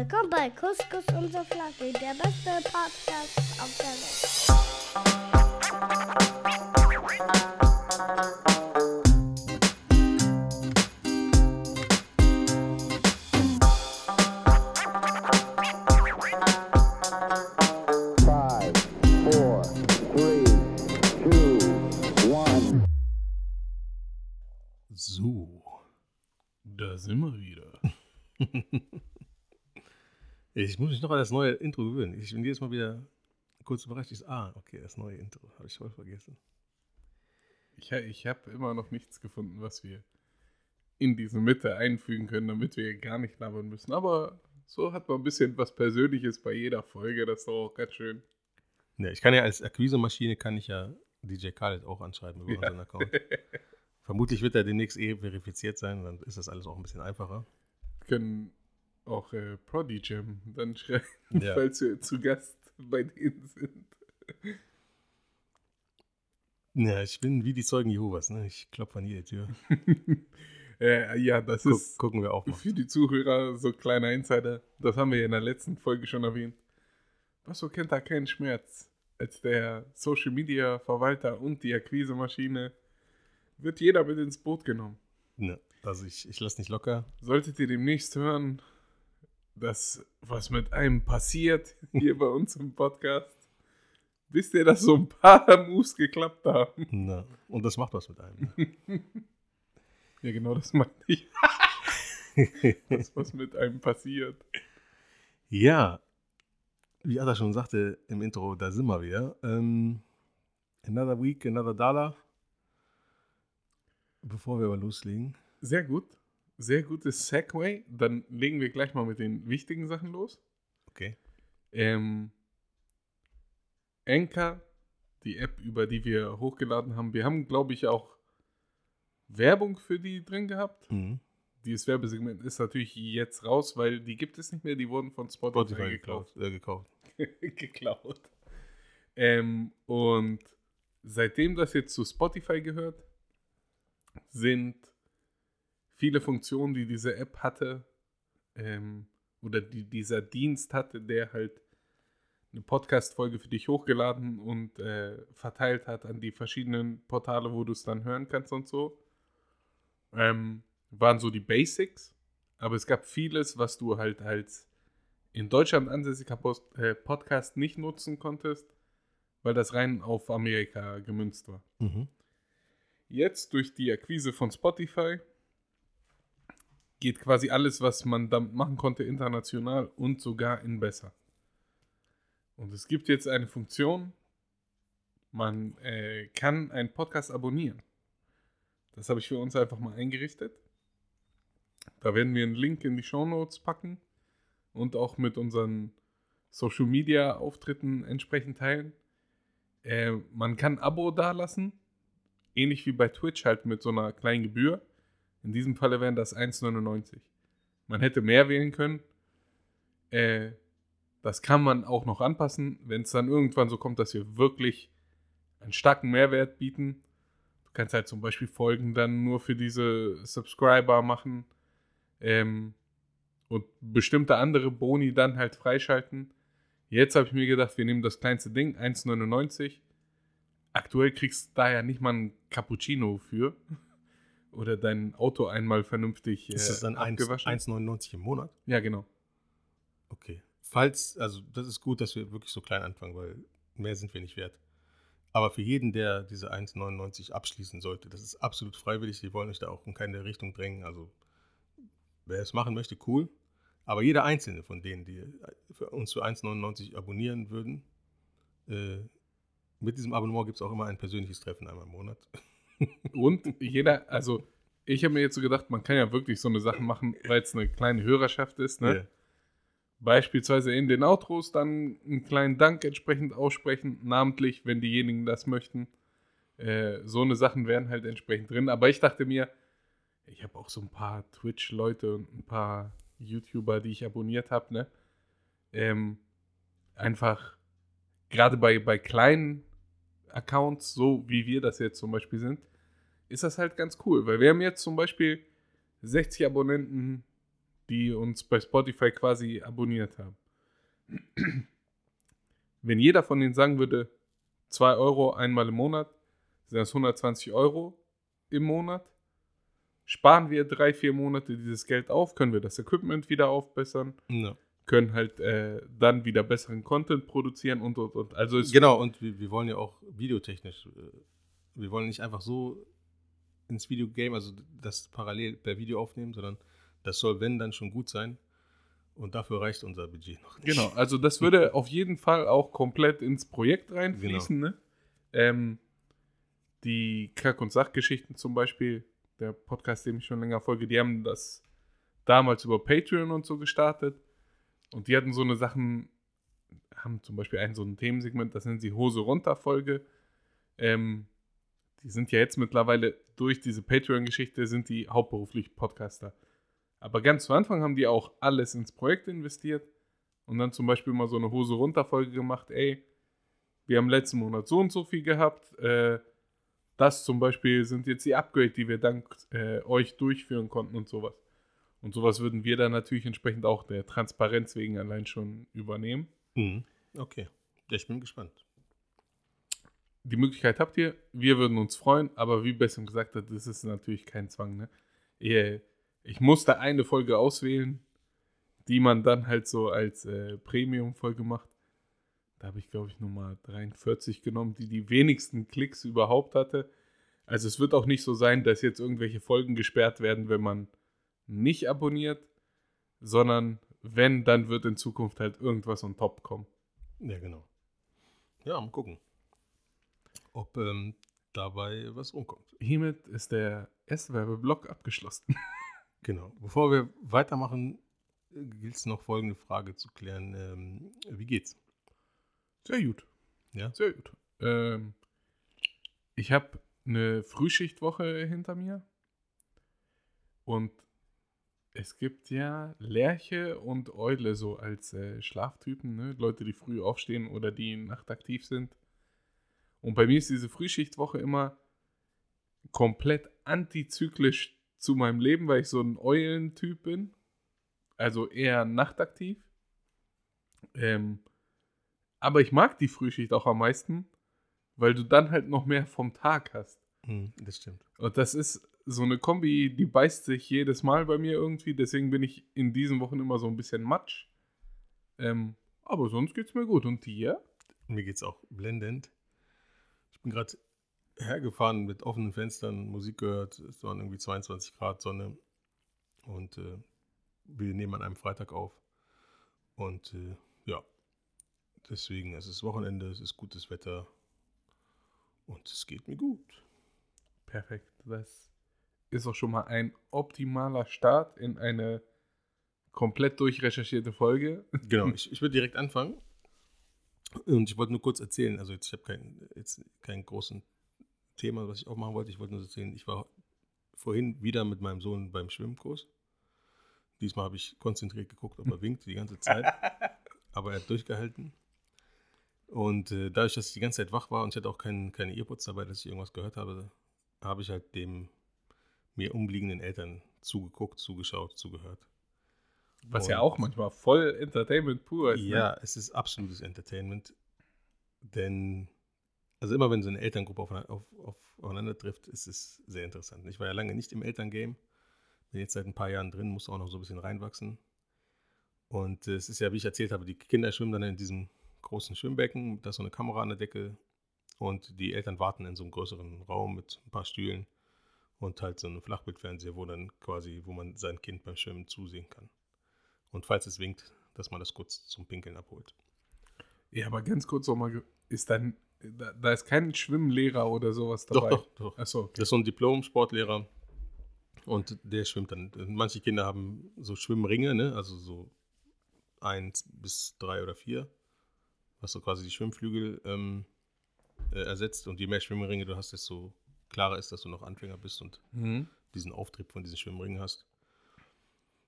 Willkommen bei Couscous und Flagge, der beste Podcast auf der Welt. Ich muss mich noch an das neue Intro gewöhnen. Ich bin jedes Mal wieder kurz überrascht. Ich, so, ah, okay, das neue Intro. Habe ich voll vergessen. Ich, ich habe immer noch nichts gefunden, was wir in diese Mitte einfügen können, damit wir gar nicht labern müssen. Aber so hat man ein bisschen was Persönliches bei jeder Folge. Das ist doch auch ganz schön. Ja, ich kann ja als Akquise-Maschine kann ich ja DJ Khaled auch anschreiben über Ja. unseren Account. Vermutlich wird er demnächst eh verifiziert sein, dann ist das alles auch ein bisschen einfacher. Wir können auch äh, Prodigy dann schreiben, Ja. falls wir zu Gast bei denen sind. Ja, ich bin wie die Zeugen Jehovas, ne? Ich klopfe an jede Tür. äh, ja, das Guck, ist gucken wir auch mal. für die Zuhörer so kleiner Insider. Das haben wir in der letzten Folge schon erwähnt. Basso kennt da keinen Schmerz. Als der Social Media Verwalter und die Akquise-Maschine wird jeder mit ins Boot genommen. Ne, also ich, ich lasse nicht locker. Solltet ihr demnächst hören, dass was mit einem passiert hier bei uns im Podcast, wisst ihr, dass so ein paar Moves geklappt haben. Ne. Und das macht was mit einem. Ne? Ja, genau das meinte ich. dass was mit einem passiert. Ja, wie Ada schon sagte im Intro, da sind wir wieder. Ähm, another week, another dollar. Bevor wir aber loslegen. Sehr gut. Sehr gutes Segway. Dann legen wir gleich mal mit den wichtigen Sachen los. Okay. Ähm, Anchor, die App, über die wir hochgeladen haben. Wir haben, glaube ich, auch Werbung für die drin gehabt. Mhm. Dieses Werbesegment ist natürlich jetzt raus, weil die gibt es nicht mehr. Die wurden von Spotify, Spotify gekauft. gekauft. Äh, gekauft. geklaut. Ähm, und seitdem das jetzt zu Spotify gehört, sind viele Funktionen, die diese App hatte, ähm, oder die dieser Dienst hatte, der halt eine Podcast-Folge für dich hochgeladen und äh, verteilt hat an die verschiedenen Portale, wo du es dann hören kannst und so, ähm, waren so die Basics. Aber es gab vieles, was du halt als in Deutschland ansässiger Post, äh, Podcast nicht nutzen konntest, weil das rein auf Amerika gemünzt war. Mhm. Jetzt durch die Akquise von Spotify geht quasi alles, was man damit machen konnte, international und sogar in besser. Und es gibt jetzt eine Funktion, man äh, kann einen Podcast abonnieren. Das habe ich für uns einfach mal eingerichtet. Da werden wir einen Link in die Show Notes packen und auch mit unseren Social Media Auftritten entsprechend teilen. Äh, man kann Abo dalassen, ähnlich wie bei Twitch halt mit so einer kleinen Gebühr. In diesem Falle wären das 1,99. Man hätte mehr wählen können. Äh, das kann man auch noch anpassen, wenn es dann irgendwann so kommt, dass wir wirklich einen starken Mehrwert bieten. Du kannst halt zum Beispiel Folgen dann nur für diese Subscriber machen ähm, und bestimmte andere Boni dann halt freischalten. Jetzt habe ich mir gedacht, wir nehmen das kleinste Ding, 1,99. Aktuell kriegst du da ja nicht mal ein Cappuccino für. Oder dein Auto einmal vernünftig äh, Ist das dann 1 abgewaschen. 1,99 im Monat? Ja, genau. Okay. Falls, also das ist gut, dass wir wirklich so klein anfangen, weil mehr sind wir nicht wert. Aber für jeden, der diese 1,99 abschließen sollte, das ist absolut freiwillig. Die wollen euch da auch in keine Richtung drängen. Also wer es machen möchte, cool. Aber jeder einzelne von denen, die für uns für 1,99 abonnieren würden, äh, mit diesem Abonnement gibt es auch immer ein persönliches Treffen einmal im Monat. Und jeder, also ich habe mir jetzt so gedacht, man kann ja wirklich so eine Sache machen, weil es eine kleine Hörerschaft ist. Ne? Ja. Beispielsweise in den Outros dann einen kleinen Dank entsprechend aussprechen, namentlich, wenn diejenigen das möchten. Äh, so eine Sachen wären halt entsprechend drin. Aber ich dachte mir, ich habe auch so ein paar Twitch-Leute und ein paar YouTuber, die ich abonniert habe, ne? Ähm, einfach, gerade bei, bei kleinen Accounts, so wie wir das jetzt zum Beispiel sind, ist das halt ganz cool. Weil wir haben jetzt zum Beispiel 60 Abonnenten die uns bei Spotify quasi abonniert haben. Wenn jeder von denen sagen würde, 2 Euro einmal im Monat, sind das 120 Euro im Monat. Sparen wir drei, vier Monate dieses Geld auf, können wir das Equipment wieder aufbessern, Ja. können halt äh, dann wieder besseren Content produzieren und und und. Also Genau, und wir, wir wollen ja auch videotechnisch, äh, wir wollen nicht einfach so ins Videogame, also das parallel per Video aufnehmen, sondern das soll, wenn, dann schon gut sein. Und dafür reicht unser Budget noch nicht. Genau, also das würde auf jeden Fall auch komplett ins Projekt reinfließen. Ne? Ähm, die Kack- und Sachgeschichten zum Beispiel, der Podcast, dem ich schon länger folge, die haben das damals über Patreon und so gestartet. Und die hatten so eine Sachen, haben zum Beispiel ein so ein Themensegment, das nennen sie Hose runter Folge. Ähm, die sind ja jetzt mittlerweile durch diese Patreon-Geschichte sind die hauptberuflich Podcaster. Aber ganz zu Anfang haben die auch alles ins Projekt investiert und dann zum Beispiel mal so eine Hose runter Folge gemacht. Ey, wir haben letzten Monat so und so viel gehabt. Äh, das zum Beispiel sind jetzt die Upgrade, die wir dank äh, euch durchführen konnten und sowas. Und sowas würden wir dann natürlich entsprechend auch der Transparenz wegen allein schon übernehmen. Mhm. Okay. Ich bin gespannt. Die Möglichkeit habt ihr, wir würden uns freuen, aber wie Bessem gesagt hat, das ist natürlich kein Zwang. Ne? Ihr- Ich musste eine Folge auswählen, die man dann halt so als äh, Premium-Folge macht. Da habe ich, glaube ich, Nummer 43 genommen, die die wenigsten Klicks überhaupt hatte. Also es wird auch nicht so sein, dass jetzt irgendwelche Folgen gesperrt werden, wenn man nicht abonniert, sondern wenn, dann wird in Zukunft halt irgendwas on top kommen. Ja, genau. Ja, mal gucken, ob ähm, dabei was rumkommt. Hiermit ist der erste Werbeblock abgeschlossen. Genau. Bevor wir weitermachen, gilt es noch folgende Frage zu klären. Ähm, wie geht's? Sehr gut. Ja? Sehr gut. Ähm, ich habe eine Frühschichtwoche hinter mir. Und es gibt ja Lerche und Eule so als äh, Schlaftypen, ne? Leute, die früh aufstehen oder die nachtaktiv sind. Und bei mir ist diese Frühschichtwoche immer komplett antizyklisch zu meinem Leben, weil ich so ein Eulentyp bin. Also eher nachtaktiv. Ähm, aber ich mag die Frühschicht auch am meisten, weil du dann halt noch mehr vom Tag hast. Hm, das stimmt. Und das ist so eine Kombi, die beißt sich jedes Mal bei mir irgendwie. Deswegen bin ich in diesen Wochen immer so ein bisschen matsch. Ähm, aber sonst geht's mir gut. Und dir? Mir geht's auch blendend. Ich bin gerade hergefahren mit offenen Fenstern, Musik gehört. Es waren irgendwie 22 Grad Sonne. Und äh, wir nehmen an einem Freitag auf. Und äh, ja, deswegen, es ist Wochenende, es ist gutes Wetter. Und es geht mir gut. Perfekt. Das ist auch schon mal ein optimaler Start in eine komplett durchrecherchierte Folge. Genau, ich, ich würde direkt anfangen. Und ich wollte nur kurz erzählen, also jetzt, ich habe kein, jetzt kein großen Thema, was ich auch machen wollte. Ich wollte nur erzählen, ich war vorhin wieder mit meinem Sohn beim Schwimmkurs. Diesmal habe ich konzentriert geguckt, ob er winkt die ganze Zeit. Aber er hat durchgehalten. Und äh, dadurch, dass ich die ganze Zeit wach war und ich hatte auch kein, keine Earpods dabei, dass ich irgendwas gehört habe, habe ich halt dem mir umliegenden Eltern zugeguckt, zugeschaut, zugehört. Was ja auch manchmal voll Entertainment pur ist. Ja, es ist absolutes Entertainment. Denn, also immer wenn so eine Elterngruppe auf, auf, auf, aufeinander trifft, ist es sehr interessant. Ich war ja lange nicht im Elterngame. Bin jetzt seit ein paar Jahren drin, muss auch noch so ein bisschen reinwachsen. Und äh, es ist ja, wie ich erzählt habe, die Kinder schwimmen dann in diesem großen Schwimmbecken, da ist so eine Kamera an der Decke und die Eltern warten in so einem größeren Raum mit ein paar Stühlen und halt so einem Flachbildfernseher, wo dann quasi, wo man sein Kind beim Schwimmen zusehen kann. Und falls es winkt, dass man das kurz zum Pinkeln abholt. Ja, aber ganz kurz nochmal, ist dann, da, da ist kein Schwimmlehrer oder sowas dabei. Doch, doch, doch. Achso, okay. Das ist so ein Diplom-Sportlehrer und der schwimmt dann. Manche Kinder haben so Schwimmringe, ne? also so eins bis drei oder vier, was so quasi die Schwimmflügel ähm, äh, ersetzt. Und je mehr Schwimmringe du hast, desto klarer ist, dass du noch Anfänger bist und Mhm. diesen Auftrieb von diesen Schwimmringen hast.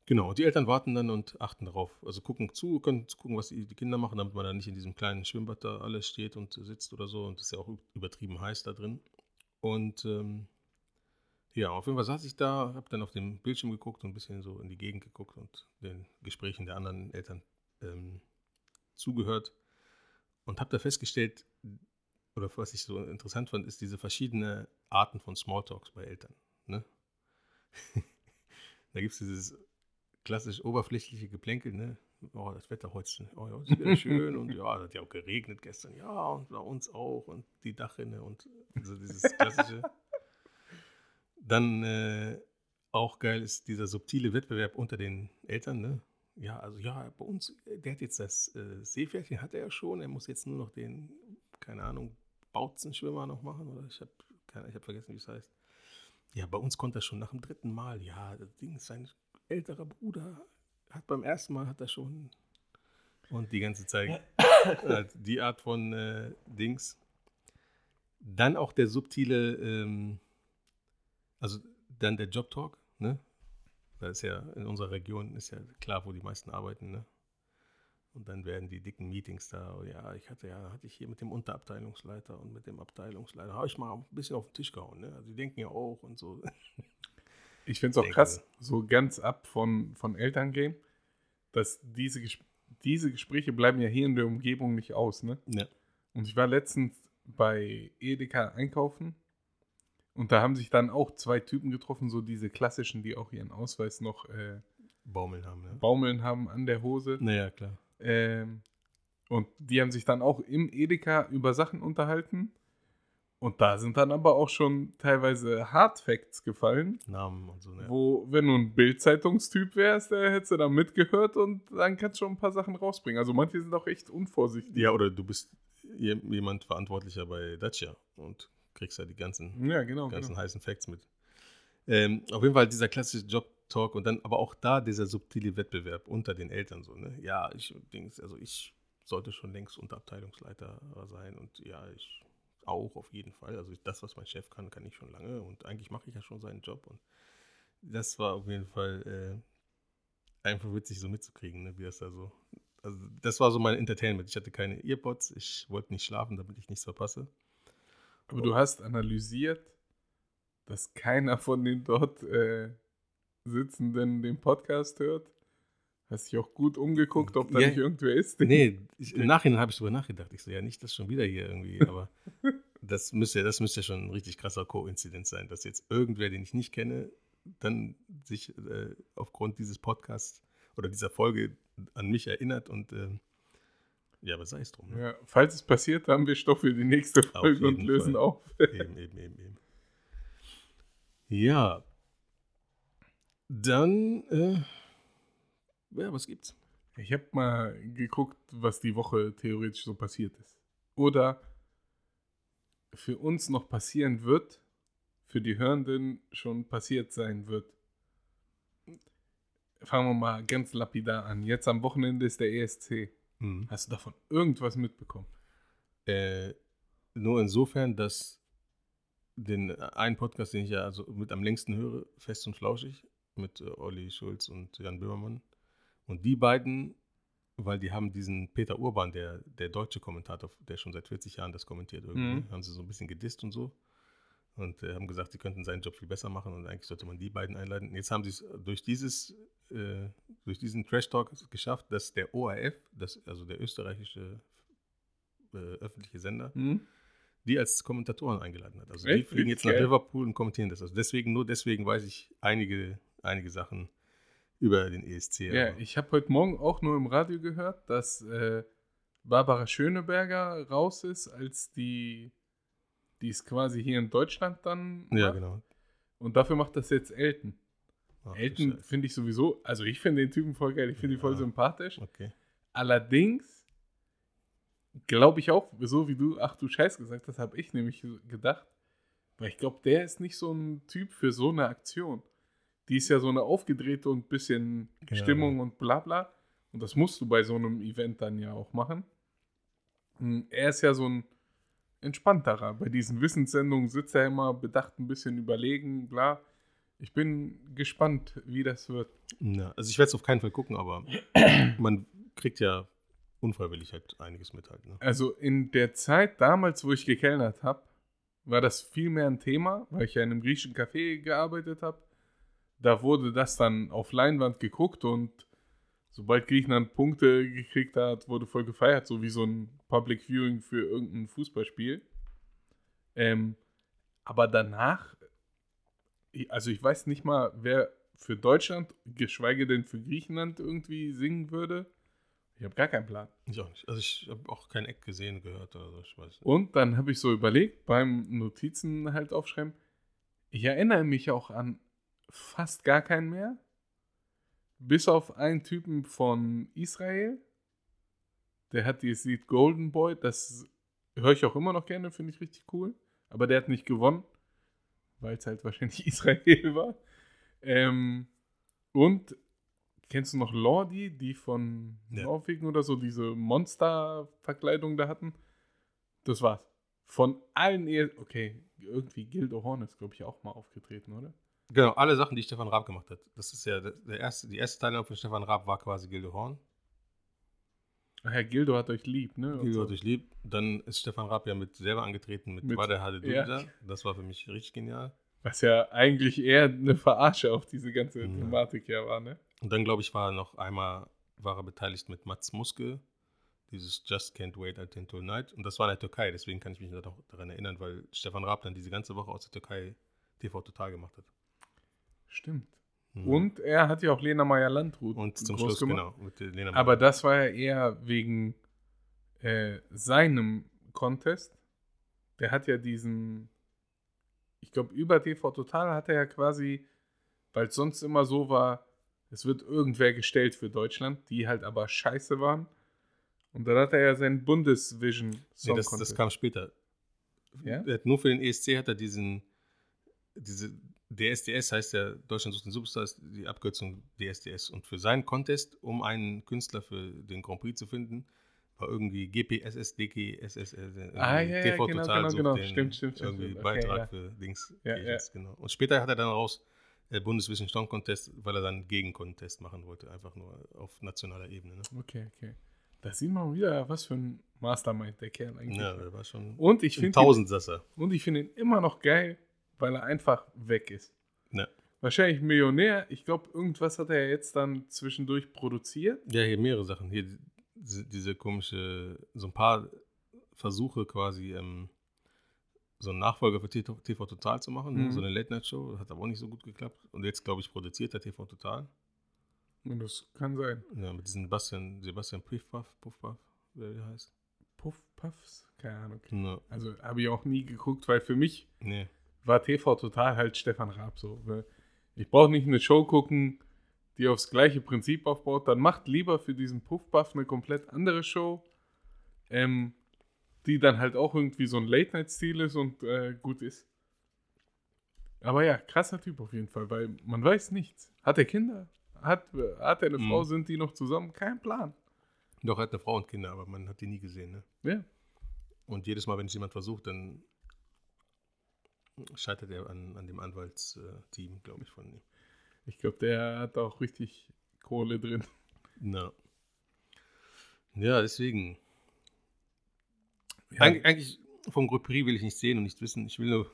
Genau, die Eltern warten dann und achten darauf. Also gucken zu, können gucken, was die, Kinder machen, damit man dann nicht in diesem kleinen Schwimmbad da alles steht und sitzt oder so. Und es ist ja auch übertrieben heiß da drin. Und ähm, Ja, auf jeden Fall saß ich da, habe dann auf dem Bildschirm geguckt und ein bisschen so in die Gegend geguckt und den Gesprächen der anderen Eltern ähm, zugehört und habe da festgestellt, oder was ich so interessant fand, ist diese verschiedene Arten von Smalltalks bei Eltern. Ne? da gibt es dieses klassisch oberflächliche Geplänkel, ne? Oh, das Wetter heute, oh ja, ist wieder schön und ja, es hat ja auch geregnet gestern, ja, und bei uns auch und die Dachrinne und so dieses klassische. Dann äh, auch geil ist dieser subtile Wettbewerb unter den Eltern, ne? Ja, also ja, bei uns, der hat jetzt das äh, Seepferdchen, hat er ja schon, er muss jetzt nur noch den, keine Ahnung, Bautzenschwimmer noch machen oder ich habe ich hab vergessen, wie es heißt. Ja, bei uns konnte er schon nach dem dritten Mal, ja, das Ding ist sein älterer Bruder, hat beim ersten Mal hat er schon und die ganze Zeit halt die Art von äh, Dings. Dann auch der subtile, ähm, also dann der Job Talk, ne? Da ist ja in unserer Region ist ja klar, wo die meisten arbeiten, ne? Und dann werden die dicken Meetings da. Oh ja, ich hatte ja, hatte ich hier mit dem Unterabteilungsleiter und mit dem Abteilungsleiter, habe ich mal ein bisschen auf den Tisch gehauen, ne? Also die denken ja auch und so. Ich finde es auch Denke. krass, so ganz ab von, von Elterngame, dass diese, diese Gespräche bleiben ja hier in der Umgebung nicht aus, ne? Ja. Und ich war letztens bei Edeka einkaufen und da haben sich dann auch zwei Typen getroffen, so diese klassischen, die auch ihren Ausweis noch äh, Baumeln haben, ne? baumeln haben an der Hose. Naja, klar. Ähm, und die haben sich dann auch im Edeka über Sachen unterhalten. Und da sind dann aber auch schon teilweise Hardfacts gefallen, Namen und so, ne? wo, wenn du ein Bild-Zeitungstyp wärst, der hättest du da mitgehört und dann kannst du schon ein paar Sachen rausbringen. Also manche sind auch echt unvorsichtig. Ja, oder du bist je- jemand verantwortlicher bei Dacia und kriegst ja die ganzen, Ja, genau. ganzen genau. heißen Facts mit. Ähm, auf jeden Fall dieser klassische Job-Talk und dann aber auch da dieser subtile Wettbewerb unter den Eltern so, ne? Ja, ich Dings, also ich sollte schon längst Unterabteilungsleiter sein und ja, ich auch auf jeden Fall. Also das, was mein Chef kann, kann ich schon lange und eigentlich mache ich ja schon seinen Job und das war auf jeden Fall äh, einfach witzig so mitzukriegen, ne? wie das da so. Also das war so mein Entertainment. Ich hatte keine Earpods, ich wollte nicht schlafen, damit ich nichts verpasse. Aber du hast analysiert, dass keiner von den dort äh, Sitzenden den Podcast hört. Hast dich auch gut umgeguckt, ob da Ja. nicht irgendwer ist. Nee, ich, im Nachhinein habe ich drüber nachgedacht. Ich so, ja, nicht das schon wieder hier irgendwie, aber das müsste, das müsste schon ein richtig krasser Koinzidenz sein, dass jetzt irgendwer, den ich nicht kenne, dann sich äh, aufgrund dieses Podcasts oder dieser Folge an mich erinnert und ähm, ja, aber sei es drum. Ne? Ja, falls es passiert, haben wir Stoff für die nächste Folge und lösen Fall. auf. Eben, eben, eben, eben. Ja. Dann, äh, ja, was gibt's? Ich habe mal geguckt, was die Woche theoretisch so passiert ist. Oder für uns noch passieren wird, für die Hörenden schon passiert sein wird. Fangen wir mal ganz lapidar an. Jetzt am Wochenende ist der ESC. Mhm. Hast du davon irgendwas mitbekommen? Äh, nur insofern, dass den einen Podcast, den ich ja also mit am längsten höre, Fest und Flauschig, mit äh, Olli Schulz und Jan Böhmermann. Und die beiden, weil die haben diesen Peter Urban, der, der deutsche Kommentator, der schon seit 40 Jahren das kommentiert irgendwie, Mhm. haben sie so ein bisschen gedisst und so. Und äh, haben gesagt, sie könnten seinen Job viel besser machen und eigentlich sollte man die beiden einleiten. Und Jetzt haben sie es durch dieses, äh, durch diesen Trash Talk geschafft, dass der ORF, das, also der österreichische äh, öffentliche Sender, Hm? die als Kommentatoren eingeladen hat. Also die Echt? fliegen jetzt nach. Liverpool und kommentieren das. Also deswegen, nur deswegen weiß ich einige, einige Sachen über den ESC. Ja, aber- ich habe heute Morgen auch nur im Radio gehört, dass äh, Barbara Schöneberger raus ist, als die, die es quasi hier in Deutschland dann ja macht. genau. Und dafür macht das jetzt Elton. Ach, Elton finde ich sowieso, also ich finde den Typen voll geil, ich finde ihn voll Ja. sympathisch. Okay. Allerdings glaube ich auch, so wie du, ach du Scheiß gesagt hast, habe ich nämlich gedacht, weil ich glaube, der ist nicht so ein Typ für so eine Aktion. Die ist ja so eine aufgedrehte und bisschen Ja. Stimmung und bla bla. Und das musst du bei so einem Event dann ja auch machen. Hm, Er ist ja so ein entspannterer. Bei diesen Wissenssendungen sitzt er immer bedacht ein bisschen überlegen, bla. Ich bin gespannt, wie das wird. Ja, also ich werde es auf keinen Fall gucken, aber man kriegt ja unfreiwillig halt einiges mit halt. Ne? Also in der Zeit damals, wo ich gekellnert habe, war das viel mehr ein Thema, weil ich ja in einem griechischen Café gearbeitet habe. Da wurde das dann auf Leinwand geguckt und sobald Griechenland Punkte gekriegt hat, wurde voll gefeiert, so wie so ein Public Viewing für irgendein Fußballspiel. Ähm, aber danach, also ich weiß nicht mal, wer für Deutschland, geschweige denn für Griechenland irgendwie singen würde. Ich habe gar keinen Plan. Ich auch nicht. Also ich habe auch kein Eck gesehen, gehört oder so. Ich weiß nicht. Und dann habe ich so überlegt, beim Notizen halt aufschreiben, ich erinnere mich auch an fast gar keinen mehr. Bis auf einen Typen von Israel. Der hat dieses Lied Golden Boy. Das höre ich auch immer noch gerne, finde ich richtig cool. Aber der hat nicht gewonnen, weil es halt wahrscheinlich Israel war. Ähm, und kennst du noch Lordi, die von Ja. Norwegen oder so diese Monster-Verkleidung da hatten? Das war's. Von allen eher, okay, irgendwie Gildo Horn ist, glaube ich, auch mal aufgetreten, oder? Genau, alle Sachen, die Stefan Raab gemacht hat. Das ist ja der erste, die erste Teilnahme von Stefan Raab war quasi Gilde Horn. Ach ja, Gildo hat euch lieb, ne? Und Gilde so. hat euch lieb. Dann ist Stefan Raab ja mit selber angetreten mit, Mit- Wade Hade ja. Das war für mich richtig genial. Was ja eigentlich eher eine Verarsche auf diese ganze Ja. Thematik ja war, ne? Und dann, glaube ich, war er noch einmal war er beteiligt mit Mats Muske. Dieses Just Can't Wait Until Night. Und das war in der Türkei, deswegen kann ich mich noch daran erinnern, weil Stefan Raab dann diese ganze Woche aus der Türkei TV Total gemacht hat. Stimmt. Mhm. Und er hat ja auch Lena Meyer-Landrut Und zum Schluss, gemacht. genau. Aber Meyer. das war ja eher wegen äh, seinem Contest. Der hat ja diesen, ich glaube, über TV Total hat er ja quasi, weil es sonst immer so war, es wird irgendwer gestellt für Deutschland, die halt aber scheiße waren. Und dann hat er ja seinen Bundesvision Nee, Song das, das Contest. kam später. Ja? Nur für den ESC hat er diesen, diese DSDS heißt ja Deutschland sucht den Superstar, ist die Abkürzung DSDS. Und für seinen Contest, um einen Künstler für den Grand Prix zu finden, war irgendwie GPSS, DGSS, äh, Ah, ja, ja, TV genau, Total genau, genau. den Stimmt, stimmt, stimmt, irgendwie stimmt. Okay, Beitrag ja. für Dings. Ja, Agents, Genau. Und später hat er dann raus äh, Bundesvision Song Contest, weil er dann Gegencontest machen wollte, einfach nur auf nationaler Ebene. Ne? Okay, okay. Da sieht man wieder, was für ein Mastermind der Kerl eigentlich Ja, war. der war schon Und ich ein finde ihn, Tausendsasser. und ich finde ihn immer noch geil, weil er einfach weg ist. Ja. Wahrscheinlich Millionär. Ich glaube, irgendwas hat er jetzt dann zwischendurch produziert. Ja, hier mehrere Sachen. Hier diese, komische, so ein paar Versuche quasi, ähm, so einen Nachfolger für TV, Total zu machen, ne? Mhm. so eine Late-Night-Show. Hat aber auch nicht so gut geklappt. Und jetzt, glaube ich, produziert er TV Total. Und das kann sein. Ja, mit diesem Sebastian, Sebastian Puffpuff, Puffpuff, wer der heißt. Puff, Puffs? Keine Ahnung. Ne, Also habe ich auch nie geguckt, weil für mich nee. War TV total halt Stefan Raab so. weil Ich brauche nicht eine Show gucken, die aufs gleiche Prinzip aufbaut. Dann macht lieber für diesen Puffbuff eine komplett andere Show, ähm, die dann halt auch irgendwie so ein Late-Night-Stil ist und äh, gut ist. Aber ja, krasser Typ auf jeden Fall, weil man weiß nichts. Hat er Kinder? Hat, hat er eine Mhm. Frau? Sind die noch zusammen? Kein Plan. Doch, er hat eine Frau und Kinder, aber man hat die nie gesehen. Ne? Ja. Und jedes Mal, wenn es jemand versucht, dann scheitert er an, an dem Anwaltsteam, glaube ich, von ihm. Ich glaube, der hat auch richtig Kohle drin. Na. Ja, deswegen. Ja. Eig eigentlich vom Grand Prix will ich nicht sehen und nicht wissen. Ich will nur.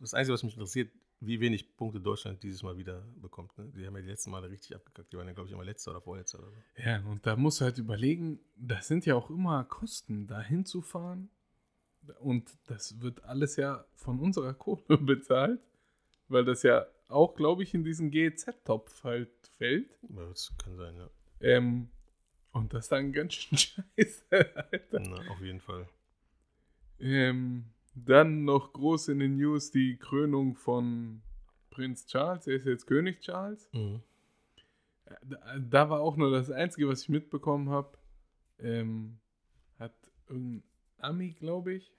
Das Einzige, was mich interessiert, wie wenig Punkte Deutschland dieses Mal wieder bekommt. Ne? Die haben ja die letzten Male richtig abgekackt. Die waren ja, glaube ich, immer letzter oder vorletzter oder so. Ja, und da musst du halt überlegen, das sind ja auch immer Kosten, da hinzufahren. Und das wird alles ja von unserer Kohle bezahlt, weil das ja auch, glaube ich, in diesen GEZ-Topf halt fällt. Ja, das kann sein, ja. Ähm, und das ist dann ganz schön scheiße, Alter. Na, auf jeden Fall. Ähm, dann noch groß in den News die Krönung von Prinz Charles. Er ist jetzt König Charles. Mhm. Da, da war auch nur das Einzige, was ich mitbekommen habe. Ähm, hat irgendein Ami, glaube ich,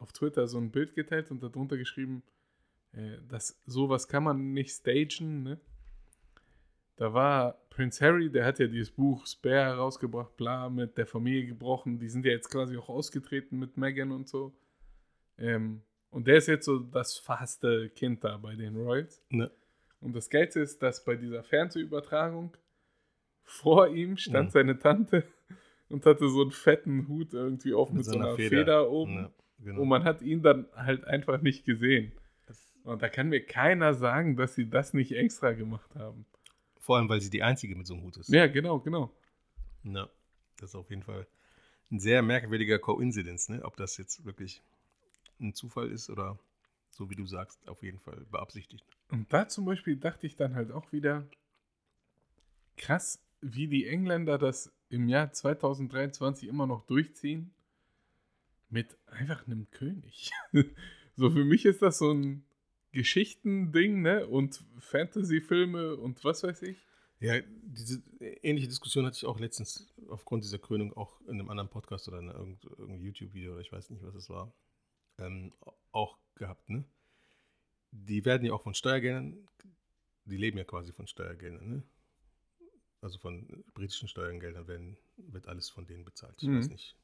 auf Twitter so ein Bild geteilt und darunter geschrieben, äh, dass sowas kann man nicht stagen. Ne? Da war Prince Harry, der hat ja dieses Buch Spare herausgebracht, bla, mit der Familie gebrochen. Die sind ja jetzt quasi auch ausgetreten mit Meghan und so. Ähm, und der ist jetzt so das verhasste Kind da bei den Royals. Ne. Und das Geilste ist, dass bei dieser Fernsehübertragung vor ihm stand Mhm. seine Tante und hatte so einen fetten Hut irgendwie auf mit, so einer Feder, oben. Ja. Genau. Und man hat ihn dann halt einfach nicht gesehen. Und da kann mir keiner sagen, dass sie das nicht extra gemacht haben. Vor allem, weil sie die Einzige mit so einem Hut ist. Ja, genau, genau. Ja, das ist auf jeden Fall ein sehr merkwürdiger Koinzidenz, ne? Ob das jetzt wirklich ein Zufall ist oder so wie du sagst, auf jeden Fall beabsichtigt. Und da zum Beispiel dachte ich dann halt auch wieder, krass, wie die Engländer das im Jahr 2023 immer noch durchziehen mit einfach einem König. so für mich ist das so ein Geschichtending, ne? Und Fantasy-Filme und was weiß ich. Ja, diese ähnliche Diskussion hatte ich auch letztens aufgrund dieser Krönung auch in einem anderen Podcast oder in irgendeinem YouTube-Video oder ich weiß nicht, was es war, ähm, auch gehabt, ne? Die werden ja auch von Steuergeldern, die leben ja quasi von Steuergeldern, ne? Also von britischen Steuergeldern werden, wird alles von denen bezahlt. Ich Mhm. weiß nicht.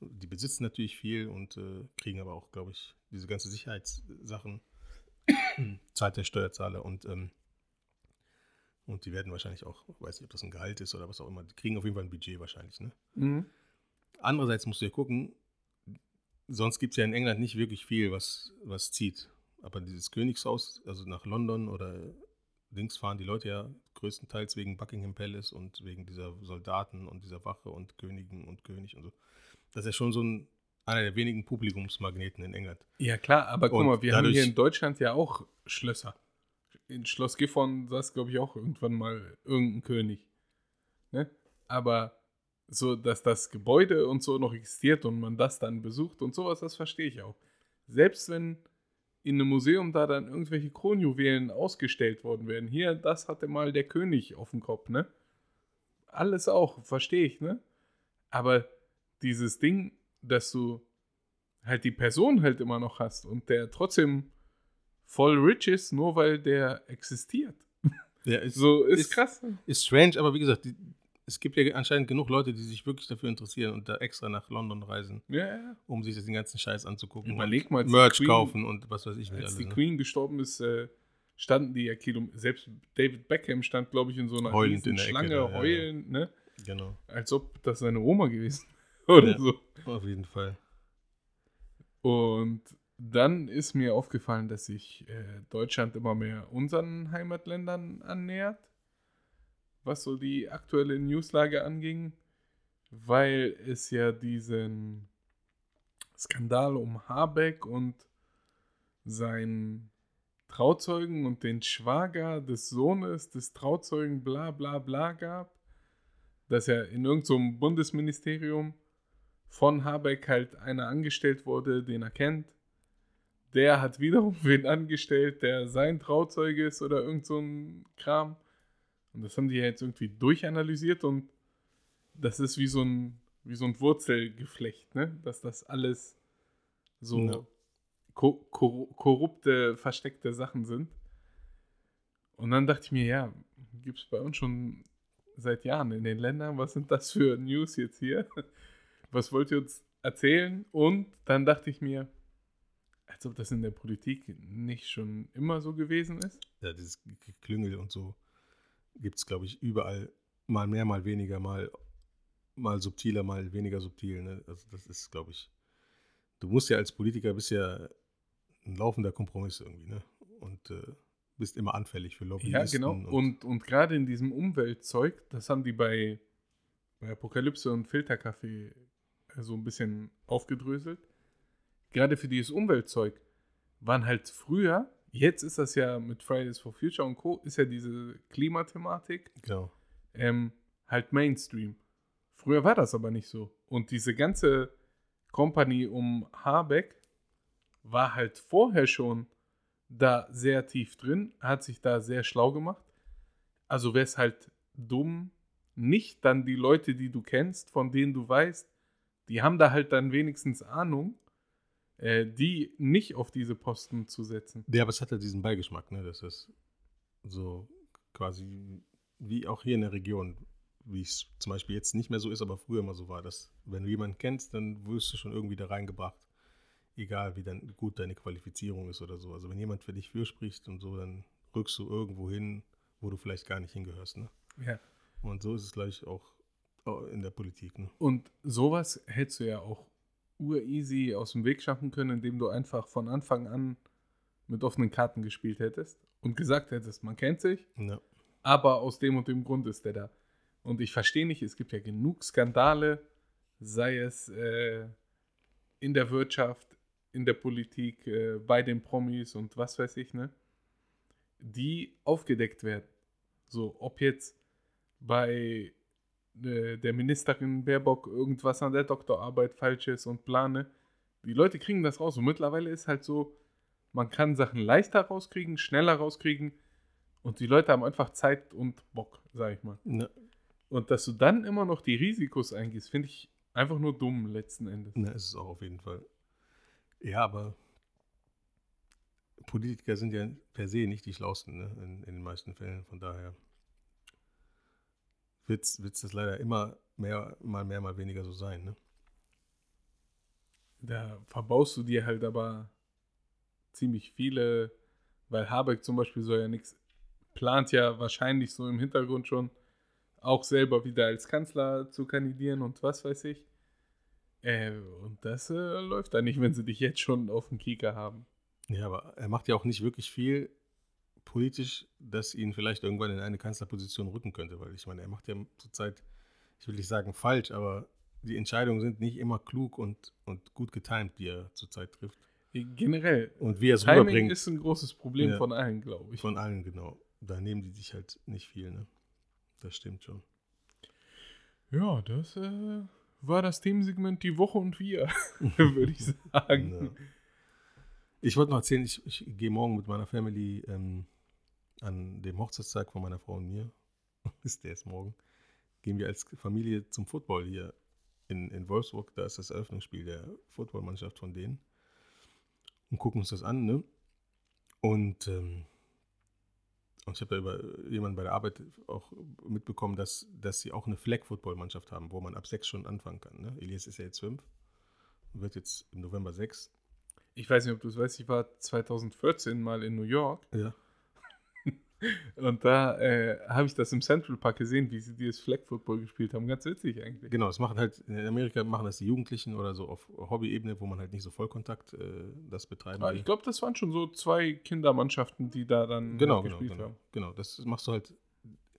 Die besitzen natürlich viel und äh, kriegen aber auch, glaube ich, diese ganze Sicherheitssachen zahlt der Steuerzahler und ähm, und die werden wahrscheinlich auch, weiß nicht, ob das ein Gehalt ist oder was auch immer, die kriegen auf jeden Fall ein Budget wahrscheinlich. Ne? Mhm. Andererseits musst du ja gucken, sonst gibt es ja in England nicht wirklich viel, was, was zieht. Aber dieses Königshaus, also nach London oder links fahren die Leute ja größtenteils wegen Buckingham Palace und wegen dieser Soldaten und dieser Wache und Königen und König und so. Das ist ja schon so ein, einer der wenigen Publikumsmagneten in England. Ja, klar, aber guck mal, wir haben hier in Deutschland ja auch Schlösser. In Schloss Gifhorn saß, glaube ich, auch irgendwann mal irgendein König. Ne? Aber so, dass das Gebäude und so noch existiert und man das dann besucht und sowas, das verstehe ich auch. Selbst wenn in einem Museum da dann irgendwelche Kronjuwelen ausgestellt worden wären. Hier, das hatte mal der König auf dem Kopf, ne? Alles auch, verstehe ich, ne? Aber dieses Ding, dass du halt die Person halt immer noch hast und der trotzdem voll rich ist, nur weil der existiert. Ja, ist, So ist, Ist- krass. ist strange, aber wie gesagt, die, es gibt ja anscheinend genug Leute, die sich wirklich dafür interessieren und da extra nach London reisen, Ja, um sich das den ganzen Scheiß anzugucken. Überleg mal, Merch Queen- kaufen und was weiß ich nicht Als alles. die ne? Queen gestorben ist, äh, standen die ja Kilometer. Selbst David Beckham stand, glaube ich, in so einer Heulend riesen in der Ecke Schlange, da, ja, heulend, ne? Genau, Als ob das seine Oma gewesen wäre oder Ja. so. auf jeden Fall. Und dann ist mir aufgefallen, dass sich äh, Deutschland immer mehr unseren Heimatländern annähert, was so die aktuelle Newslage anging, weil es ja diesen Skandal um Habeck und seinen Trauzeugen und den Schwager des Sohnes des Trauzeugen bla bla bla gab, dass ja in irgendeinem so Bundesministerium von Habeck halt einer angestellt wurde, den er kennt. Der hat wiederum wen angestellt, der sein Trauzeuge ist oder irgend so ein Kram. Und das haben die ja jetzt irgendwie durchanalysiert und das ist wie so ein, wie so ein Wurzelgeflecht, ne? Dass das alles so Ja. ko kor korrupte, versteckte Sachen sind. Und dann dachte ich mir, ja, gibt es bei uns schon seit Jahren in den Ländern. Was sind das für News jetzt hier? Was wollt ihr uns erzählen? Und dann dachte ich mir, als ob das in der Politik nicht schon immer so gewesen ist. Ja, dieses Geklüngel und so gibt es, glaube ich, überall mal mehr, mal weniger, mal, mal subtiler, mal weniger subtil. Ne? Also das ist, glaube ich, du musst ja als Politiker, bist ja ein laufender Kompromiss irgendwie, ne? Und äh, bist immer anfällig für Ja, Lobbyisten. genau. Und, und gerade in diesem Umweltzeug, das haben die bei, bei Apokalypse und Filterkaffee so ein bisschen aufgedröselt. Gerade für dieses Umweltzeug waren halt früher, jetzt ist das ja mit Fridays for Future und Co., ist ja diese Klimathematik genau. ähm, halt Mainstream. Früher war das aber nicht so. Und diese ganze Company um Habeck war halt vorher schon da sehr tief drin, hat sich da sehr schlau gemacht. Also wäre es halt dumm, nicht dann die Leute, die du kennst, von denen du weißt, die haben da halt dann wenigstens Ahnung, äh, die nicht auf diese Posten zu setzen. Ja, aber es hat ja diesen Beigeschmack, ne? Das ist so quasi wie auch hier in der Region, wie es zum Beispiel jetzt nicht mehr so ist, aber früher mal so war, dass wenn du jemanden kennst, dann wirst du schon irgendwie da reingebracht. Egal, wie dann gut deine Qualifizierung ist oder so. Also wenn jemand für dich fürspricht und so, dann rückst du irgendwo hin, wo du vielleicht gar nicht hingehörst. Ne? Ja. Und so ist es, glaube ich, auch auch in der Politik. Ne? Und sowas hältst du ja auch ureasy aus dem Weg schaffen können, indem du einfach von Anfang an mit offenen Karten gespielt hättest und gesagt hättest, man kennt sich, Ja. aber aus dem und dem Grund ist der da. Und ich verstehe nicht, es gibt ja genug Skandale, sei es äh, in der Wirtschaft, in der Politik, äh, bei den Promis und was weiß ich, ne? Die aufgedeckt werden. So, ob jetzt bei äh, der Ministerin Baerbock irgendwas an der Doktorarbeit falsch ist und plane. Die Leute kriegen das raus. Und mittlerweile ist halt so, man kann Sachen leichter rauskriegen, schneller rauskriegen. Und die Leute haben einfach Zeit und Bock, sag ich mal. Na, Und dass du dann immer noch die Risikos eingehst, finde ich einfach nur dumm letzten Endes. na, ist es auch auf jeden Fall. Ja, aber Politiker sind ja per se nicht die Schlausten ne? in, in den meisten Fällen. Von daher wird es das leider immer mehr, mal mehr, mal weniger so sein. Ne? Da verbaust du dir halt aber ziemlich viele, weil Habeck zum Beispiel soll ja nichts, plant ja wahrscheinlich so im Hintergrund schon auch selber wieder als Kanzler zu kandidieren und was weiß ich. Äh, und das äh, läuft da nicht, wenn sie dich jetzt schon auf dem Kieker haben. Ja, aber er macht ja auch nicht wirklich viel politisch, das ihn vielleicht irgendwann in eine Kanzlerposition rücken könnte, weil ich meine, er macht ja zurzeit, ich will nicht sagen falsch, aber die Entscheidungen sind nicht immer klug und, und gut getimt, die er zurzeit trifft. Generell, Und wie er es rüberbringt, ist ein großes Problem Ja. von allen, glaube ich. von allen, genau. Da nehmen die sich halt nicht viel, ne? Das stimmt schon. Ja, das äh, war das Themensegment Die Woche und wir, würde ich sagen. Ja. Ich wollte noch erzählen, ich, ich gehe morgen mit meiner Family ähm, an dem Hochzeitstag von meiner Frau und mir, ist der ist morgen, gehen wir als Familie zum Football hier in, in Wolfsburg. Da ist das Eröffnungsspiel der Footballmannschaft von denen. Und gucken uns das an, ne? Und, ähm, und ich habe da über jemanden bei der Arbeit auch mitbekommen, dass, dass sie auch eine Flag-Football-Mannschaft haben, wo man ab sechs schon anfangen kann. Ne? Elias ist ja jetzt fünf, wird jetzt im November sechs. Ich weiß nicht, ob du es weißt, ich war 2014 mal in New York Ja. und da äh, habe ich das im Central Park gesehen, wie sie dieses Flag Football gespielt haben. Ganz witzig eigentlich. Genau, das machen halt, in Amerika machen das die Jugendlichen oder so auf Hobbyebene, wo man halt nicht so Vollkontakt äh, das betreiben Aber will. ich glaube, das waren schon so zwei Kindermannschaften, die da dann genau, genau, gespielt genau, haben. genau. Das machst du halt,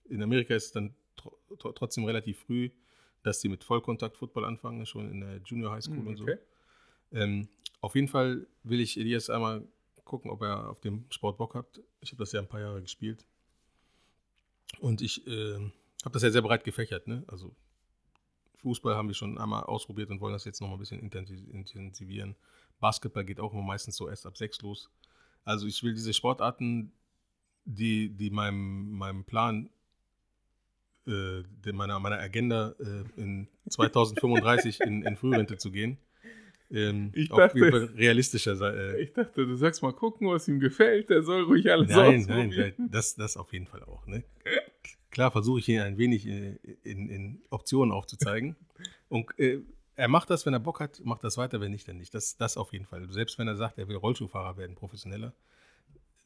in Amerika ist es dann tr tr trotzdem relativ früh, dass sie mit Vollkontakt-Football anfangen, ne, schon in der Junior High School Hm, und so. okay. Ähm, auf jeden Fall will ich Elias einmal gucken, ob er auf dem Sport Bock hat. Ich habe das ja ein paar Jahre gespielt. Und ich ähm, habe das ja sehr breit gefächert. Ne? Also Fußball haben wir schon einmal ausprobiert und wollen das jetzt nochmal ein bisschen intensi- intensivieren. Basketball geht auch immer meistens so erst ab sechs los. Also ich will diese Sportarten, die, die meinem, meinem Plan, äh, meiner, meiner Agenda äh, in 2035 in, in Frührente zu gehen, ähm, Ich auf dachte- realistischer sein. Äh, Ich dachte, du sagst mal gucken, was ihm gefällt. Der soll ruhig alles nein, ausprobieren. nein, das, das auf jeden Fall auch. Ne? Klar versuche ich ihn ein wenig äh, in, in Optionen aufzuzeigen. Und äh, er macht das, wenn er Bock hat, macht das weiter, wenn nicht, dann nicht. Das, das auf jeden Fall. Selbst wenn er sagt, er will Rollschuhfahrer werden, professioneller,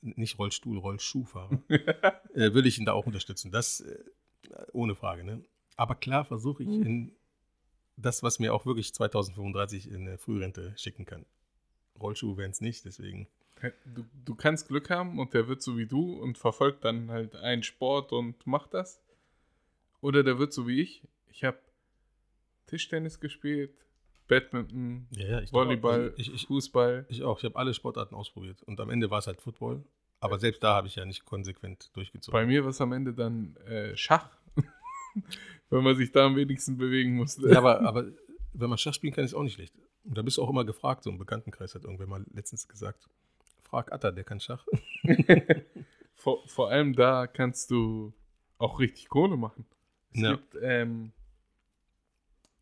nicht Rollstuhl, Rollschuhfahrer, äh, will ich ihn da auch unterstützen. Das äh, ohne Frage. Ne? Aber klar versuche ich in das, was mir auch wirklich 2035 in eine Frührente schicken kann. Rollschuhe wären es nicht, deswegen. Du, du kannst Glück haben und der wird so wie du und verfolgt dann halt einen Sport und macht das. Oder der wird so wie ich. Ich habe Tischtennis gespielt, Badminton, Ja, ja, ich Volleyball, also ich, ich, Fußball. Ich auch. Ich habe alle Sportarten ausprobiert. Und am Ende war es halt Football. Aber selbst da habe ich ja nicht konsequent durchgezogen. Bei mir war es am Ende dann äh, Schach. Wenn man sich da am wenigsten bewegen musste. ja, aber, aber wenn man Schach spielen kann, ist auch nicht schlecht. Und da bist du auch immer gefragt. So im Bekanntenkreis hat irgendwer mal letztens gesagt: Frag Atta, der kann Schach. vor, vor allem da kannst du auch richtig Kohle machen. Es, Ja. gibt, ähm,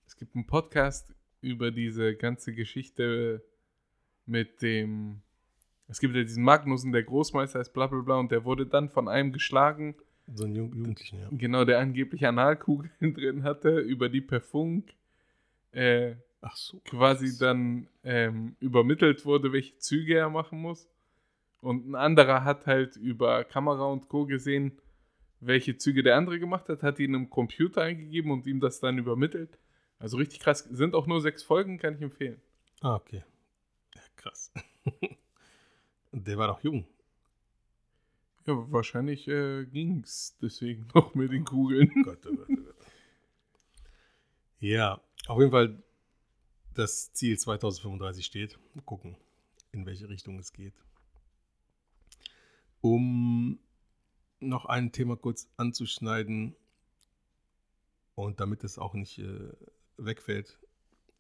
es gibt einen Podcast über diese ganze Geschichte mit dem. Es gibt ja diesen Magnussen, der Großmeister ist, bla bla bla, und der wurde dann von einem geschlagen, So einen Jugend- Jugendlichen, ja. genau, der angeblich Analkugeln drin hatte, über die per Funk äh, Ach so. quasi krass. dann ähm, übermittelt wurde, welche Züge er machen muss. Und ein anderer hat halt über Kamera und Co. gesehen, welche Züge der andere gemacht hat, hat ihn im Computer eingegeben und ihm das dann übermittelt. Also richtig krass. Sind auch nur sechs Folgen, kann ich empfehlen. Ah, okay. Ja, krass. Der war doch jung. Ja, wahrscheinlich äh, ging's deswegen noch mit den Kugeln. Gott, oh Gott, oh Gott. Ja, auf jeden Fall das Ziel 2035 steht. Mal gucken, in welche Richtung es geht. Um noch ein Thema kurz anzuschneiden und damit es auch nicht äh, wegfällt,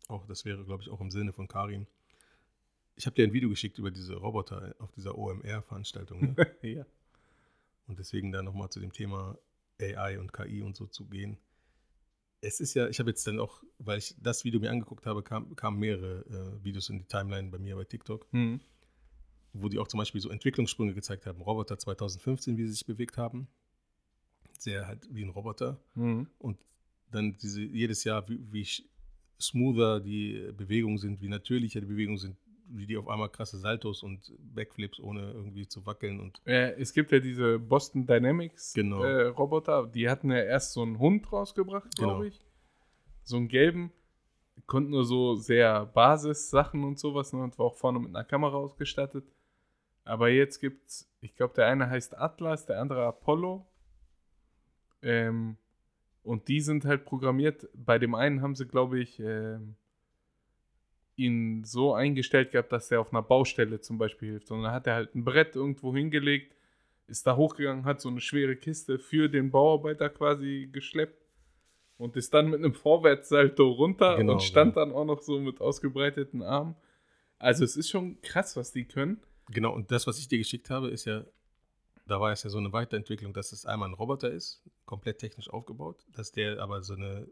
auch das wäre, glaube ich, auch im Sinne von Karim. Ich habe dir ein Video geschickt über diese Roboter auf dieser OMR-Veranstaltung. Ne? ja. Und deswegen da nochmal zu dem Thema AI und KI und so zu gehen. Es ist ja, ich habe jetzt dann auch, weil ich das Video mir angeguckt habe, kam, kamen mehrere äh, Videos in die Timeline bei mir bei TikTok, Hm. wo die auch zum Beispiel so Entwicklungssprünge gezeigt haben. Roboter 2015, wie sie sich bewegt haben. Sehr halt wie ein Roboter. Hm. Und dann diese, jedes Jahr, wie, wie smoother die Bewegungen sind, wie natürlicher die Bewegungen sind, wie die auf einmal krasse Saltos und Backflips ohne irgendwie zu wackeln und Äh, es gibt ja diese Boston Dynamics Genau. äh, Roboter, die hatten ja erst so einen Hund rausgebracht, glaube Genau. ich. So einen gelben. Konnten nur so sehr Basis-Sachen und sowas ne, und war auch vorne mit einer Kamera ausgestattet. Aber jetzt gibt's, ich glaube, der eine heißt Atlas, der andere Apollo. Ähm, und die sind halt programmiert. Bei dem einen haben sie, glaube ich, ähm, ihn so eingestellt gehabt, dass er auf einer Baustelle zum Beispiel hilft. Und dann hat er halt ein Brett irgendwo hingelegt, ist da hochgegangen, hat so eine schwere Kiste für den Bauarbeiter quasi geschleppt und ist dann mit einem Vorwärtssalto runter Genau, und stand genau. dann auch noch so mit ausgebreiteten Armen. Also es ist schon krass, was die können. Genau, und das, was ich dir geschickt habe, ist ja, da war es ja so eine Weiterentwicklung, dass es einmal ein Roboter ist, komplett technisch aufgebaut, dass der aber so eine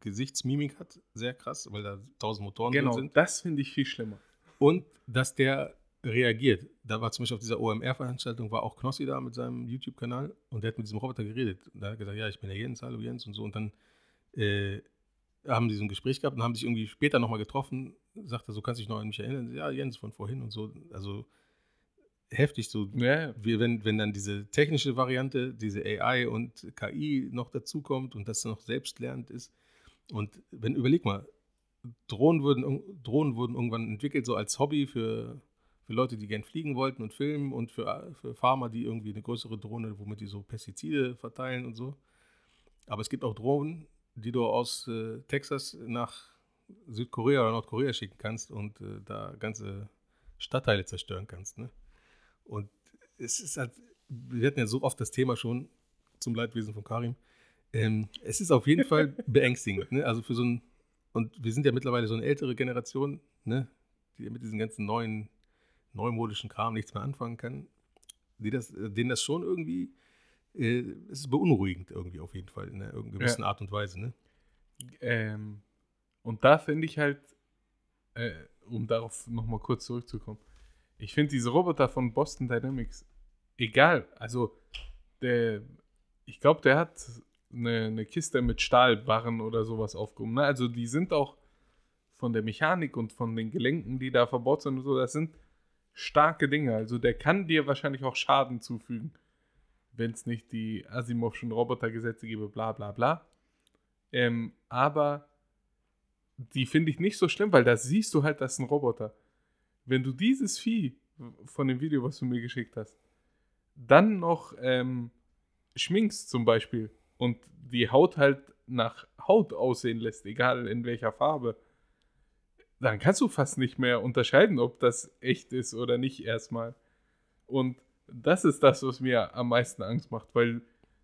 Gesichtsmimik hat, sehr krass, weil da tausend Motoren Genau, drin sind. das finde ich viel schlimmer. Und dass der reagiert. Da war zum Beispiel auf dieser OMR-Veranstaltung, war auch Knossi da mit seinem YouTube-Kanal und der hat mit diesem Roboter geredet. Und da hat er gesagt, ja, ich bin der Jens, hallo Jens und so. Und dann äh, haben die so ein Gespräch gehabt und haben sich irgendwie später nochmal getroffen. Sagt er, so kannst du dich noch an mich erinnern? Ja, Jens von vorhin und so. Also heftig so. Ja, Wie, wenn, wenn dann diese technische Variante, diese AI und KI noch dazukommt und das noch selbstlernend ist. Und wenn, überleg mal, Drohnen wurden, Drohnen wurden irgendwann entwickelt, so als Hobby für, für Leute, die gern fliegen wollten und filmen und für, für Farmer, die irgendwie eine größere Drohne, womit die so Pestizide verteilen und so. Aber es gibt auch Drohnen, die du aus äh, Texas nach Südkorea oder Nordkorea schicken kannst und äh, da ganze Stadtteile zerstören kannst. Ne? Und es ist halt, wir hatten ja so oft das Thema schon zum Leidwesen von Karim. Ähm, es ist auf jeden Fall beängstigend. Ne? Also für so ein, und wir sind ja mittlerweile so eine ältere Generation, ne? die mit diesem ganzen neuen, neumodischen Kram nichts mehr anfangen kann, die das, äh, denen das schon irgendwie, äh, es ist beunruhigend irgendwie auf jeden Fall in einer gewissen Art und Weise. Ne? Ähm, und da finde ich halt, äh, um darauf nochmal kurz zurückzukommen, ich finde diese Roboter von Boston Dynamics, egal, also der, ich glaube, der hat eine, eine Kiste mit Stahlbarren oder sowas aufgehoben. Ne? Also die sind auch von der Mechanik und von den Gelenken, die da verbaut sind und so, das sind starke Dinge. Also der kann dir wahrscheinlich auch Schaden zufügen, wenn es nicht die Asimovschen Robotergesetze gäbe, bla bla bla. Ähm, aber die finde ich nicht so schlimm, weil da siehst du halt, das ist ein Roboter. Wenn du dieses Vieh von dem Video, was du mir geschickt hast, dann noch ähm, schminkst zum Beispiel und die Haut halt nach Haut aussehen lässt, egal in welcher Farbe, dann kannst du fast nicht mehr unterscheiden, ob das echt ist oder nicht erstmal. Und das ist das, was mir am meisten Angst macht, weil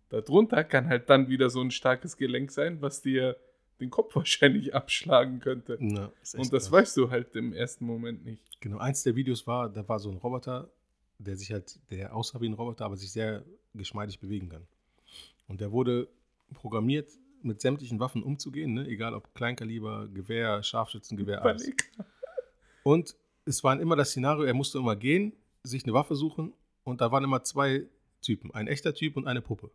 darunter kann halt dann wieder so ein starkes Gelenk sein, was dir den Kopf wahrscheinlich abschlagen könnte. Na, Und das krass. weißt du halt im ersten Moment nicht. Genau, eins der Videos war, da war so ein Roboter, der sich halt, der aussah wie ein Roboter, aber sich sehr geschmeidig bewegen kann. Und der wurde programmiert, mit sämtlichen Waffen umzugehen, ne? egal ob Kleinkaliber, Gewehr, Scharfschützengewehr, alles. Und es war immer das Szenario, er musste immer gehen, sich eine Waffe suchen und da waren immer zwei Typen, ein echter Typ und eine Puppe.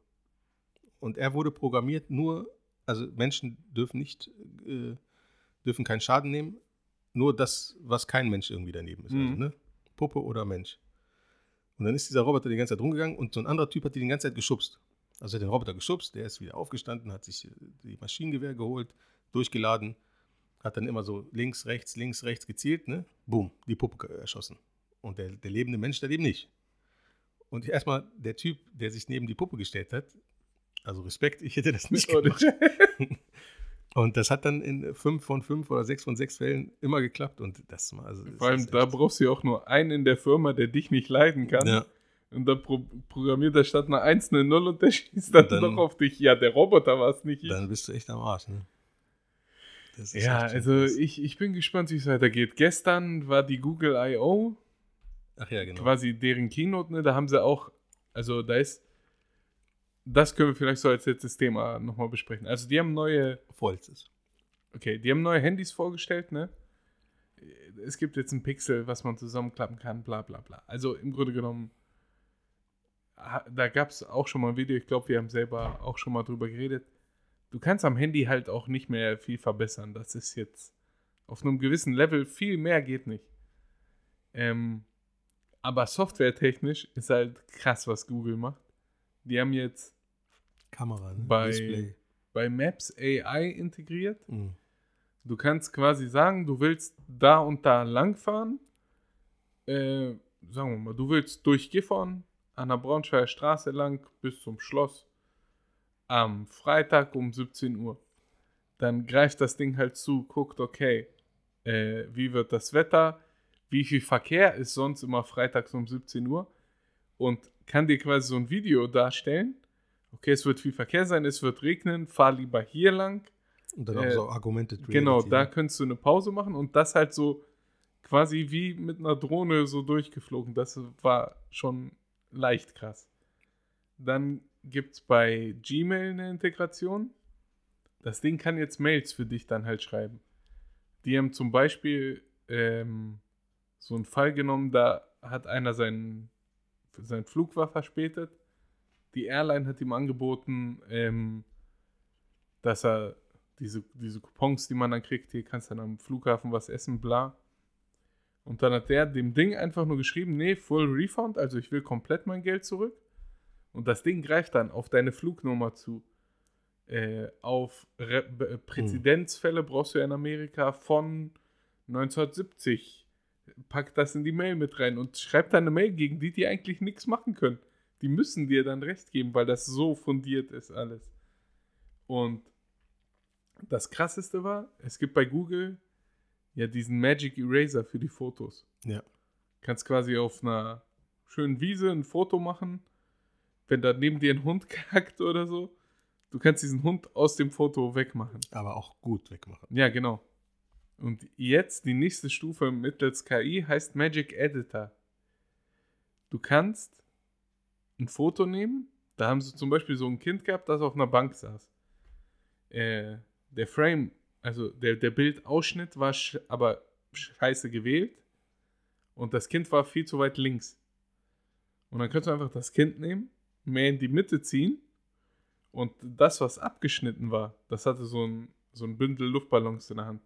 Und er wurde programmiert nur, also Menschen dürfen nicht, äh, dürfen keinen Schaden nehmen, nur das, was kein Mensch irgendwie daneben ist. Also, Mhm. ne? Puppe oder Mensch. Und dann ist dieser Roboter die ganze Zeit rumgegangen und so ein anderer Typ hat die die ganze Zeit geschubst. Also er hat den Roboter geschubst, der ist wieder aufgestanden, hat sich äh, die Maschinengewehr geholt, durchgeladen, hat dann immer so links, rechts, links, rechts gezielt, ne? Boom, die Puppe erschossen. Und der, der lebende Mensch daneben nicht. Und erstmal der Typ, der sich neben die Puppe gestellt hat, also Respekt, ich hätte das nicht gemacht. Und das hat dann in fünf von fünf oder sechs von sechs Fällen immer geklappt. Und das mal, also Vor allem, da brauchst du ja auch nur einen in der Firma, der dich nicht leiden kann. Ja, Und dann pro programmiert er statt einer 1 eine 0 und der schießt dann, dann- doch auf dich. Ja, der Roboter war es nicht. Ich. dann bist du echt am Arsch, ne? Das ist Ja, also ich, ich bin gespannt, wie es weitergeht. Gestern war die Google I.O., Ach ja, genau. quasi deren Keynote, ne? Da haben sie auch, also da ist, das können wir vielleicht so als letztes Thema nochmal besprechen. Also die haben neue, Vollstes. okay, die haben neue Handys vorgestellt, ne? Es gibt jetzt ein Pixel, was man zusammenklappen kann, bla bla bla. Also im Grunde genommen, da gab es auch schon mal ein Video, ich glaube, wir haben selber auch schon mal drüber geredet. Du kannst am Handy halt auch nicht mehr viel verbessern. Das ist jetzt auf einem gewissen Level, viel mehr geht nicht. Ähm, aber softwaretechnisch ist halt krass, was Google macht. Die haben jetzt Kamera, ne? Bei- Display. bei Maps AI integriert. Mhm. Du kannst quasi sagen, du willst da und da langfahren. Äh, sagen wir mal, du willst durch Gifhorn an der Braunschweiger Straße lang bis zum Schloss am Freitag um 17 Uhr. Dann greift das Ding halt zu, guckt, okay, äh, wie wird das Wetter, wie viel Verkehr ist sonst immer freitags um 17 Uhr und kann dir quasi so ein Video darstellen. Okay, es wird viel Verkehr sein, es wird regnen, fahr lieber hier lang. Und dann auch Äh, so Augmented Reality. Genau, da ne? könntest du eine Pause machen und das halt so quasi wie mit einer Drohne so durchgeflogen. Das war schon leicht krass. Dann gibt es bei Gmail eine Integration. Das Ding kann jetzt Mails für dich dann halt schreiben. Die haben zum Beispiel ähm, so einen Fall genommen, da hat einer seinen, sein Flug war verspätet. Die Airline hat ihm angeboten, ähm, dass er diese, diese Coupons, die man dann kriegt, hier kannst du dann am Flughafen was essen, bla. Und dann hat der dem Ding einfach nur geschrieben, nee, Full Refund, also ich will komplett mein Geld zurück. Und das Ding greift dann auf deine Flugnummer zu. Äh, auf Re Be- Präzedenzfälle brauchst du ja in Amerika von 1970. Pack das in die Mail mit rein und schreib da eine Mail, gegen die die eigentlich nichts machen können. Die müssen dir dann recht geben, weil das so fundiert ist alles. Und das krasseste war, es gibt bei Google ja diesen Magic Eraser für die Fotos. Ja. Kannst quasi auf einer schönen Wiese ein Foto machen, wenn da neben dir ein Hund kackt oder so. Du kannst diesen Hund aus dem Foto wegmachen. Aber auch gut wegmachen. Ja, genau. Und jetzt die nächste Stufe mittels KI heißt Magic Editor. Du kannst ein Foto nehmen. Da haben sie zum Beispiel so ein Kind gehabt, das auf einer Bank saß. Äh, der Frame, also der, der Bildausschnitt war sch aber scheiße gewählt. Und das Kind war viel zu weit links. Und dann könntest du einfach das Kind nehmen, mehr in die Mitte ziehen. Und das, was abgeschnitten war, das hatte so ein, so ein Bündel Luftballons in der Hand.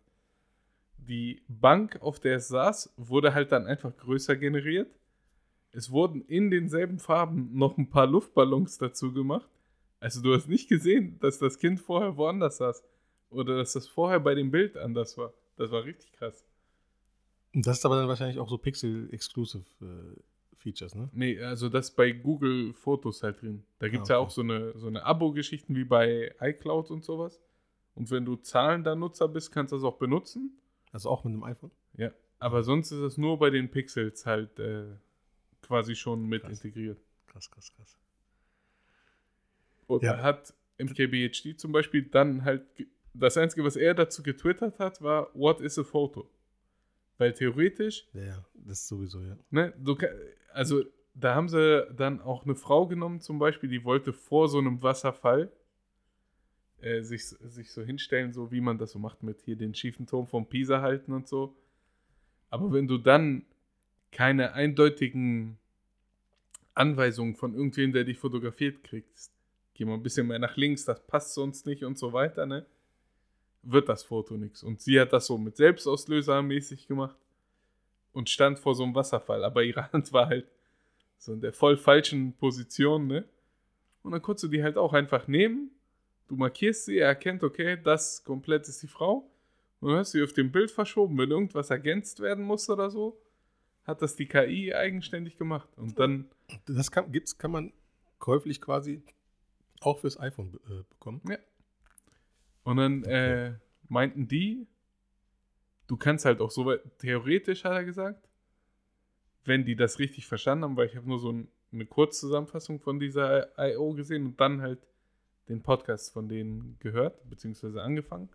Die Bank, auf der es saß, wurde halt dann einfach größer generiert. Es wurden in denselben Farben noch ein paar Luftballons dazu gemacht. Also du hast nicht gesehen, dass das Kind vorher woanders saß. Oder dass das vorher bei dem Bild anders war. Das war richtig krass. Und das ist aber dann wahrscheinlich auch so Pixel-Exclusive äh, Features, ne? Nee, also das bei Google Fotos halt drin. Da gibt es Ah, ja okay. auch so eine, so eine Abo-Geschichten wie bei iCloud und sowas. Und wenn du zahlender Nutzer bist, kannst du das auch benutzen. Also auch mit einem iPhone? Ja. Aber sonst ist es nur bei den Pixels halt äh, quasi schon mit Krass. integriert. Krass, krass, krass. Und Ja. hat MKBHD zum Beispiel dann halt, das Einzige, was er dazu getwittert hat, war, what is a photo? Weil theoretisch Ja, das ist sowieso, ja. Ne, du, also da haben sie dann auch eine Frau genommen zum Beispiel, die wollte vor so einem Wasserfall äh, sich, sich so hinstellen, so wie man das so macht mit hier den schiefen Turm vom Pisa halten und so. Aber wenn du dann keine eindeutigen Anweisungen von irgendwem, der dich fotografiert kriegst, geh mal ein bisschen mehr nach links, das passt sonst nicht und so weiter, ne? Wird das Foto nichts. Und sie hat das so mit Selbstauslöser mäßig gemacht und stand vor so einem Wasserfall, aber ihre Hand war halt so in der voll falschen Position, ne? Und dann konntest du die halt auch einfach nehmen. Du markierst sie, er erkennt, okay, das komplett ist die Frau. Und dann hast du die auf dem Bild verschoben, wenn irgendwas ergänzt werden muss oder so, hat das die KI eigenständig gemacht. Und dann, Das kann, gibt's, kann man käuflich quasi auch fürs iPhone äh, bekommen. Und dann äh, meinten die, du kannst halt auch so weit, theoretisch hat er gesagt, wenn die das richtig verstanden haben, weil ich habe nur so ein, eine Kurzzusammenfassung von dieser I.O. gesehen und dann halt den Podcast von denen gehört, beziehungsweise angefangen.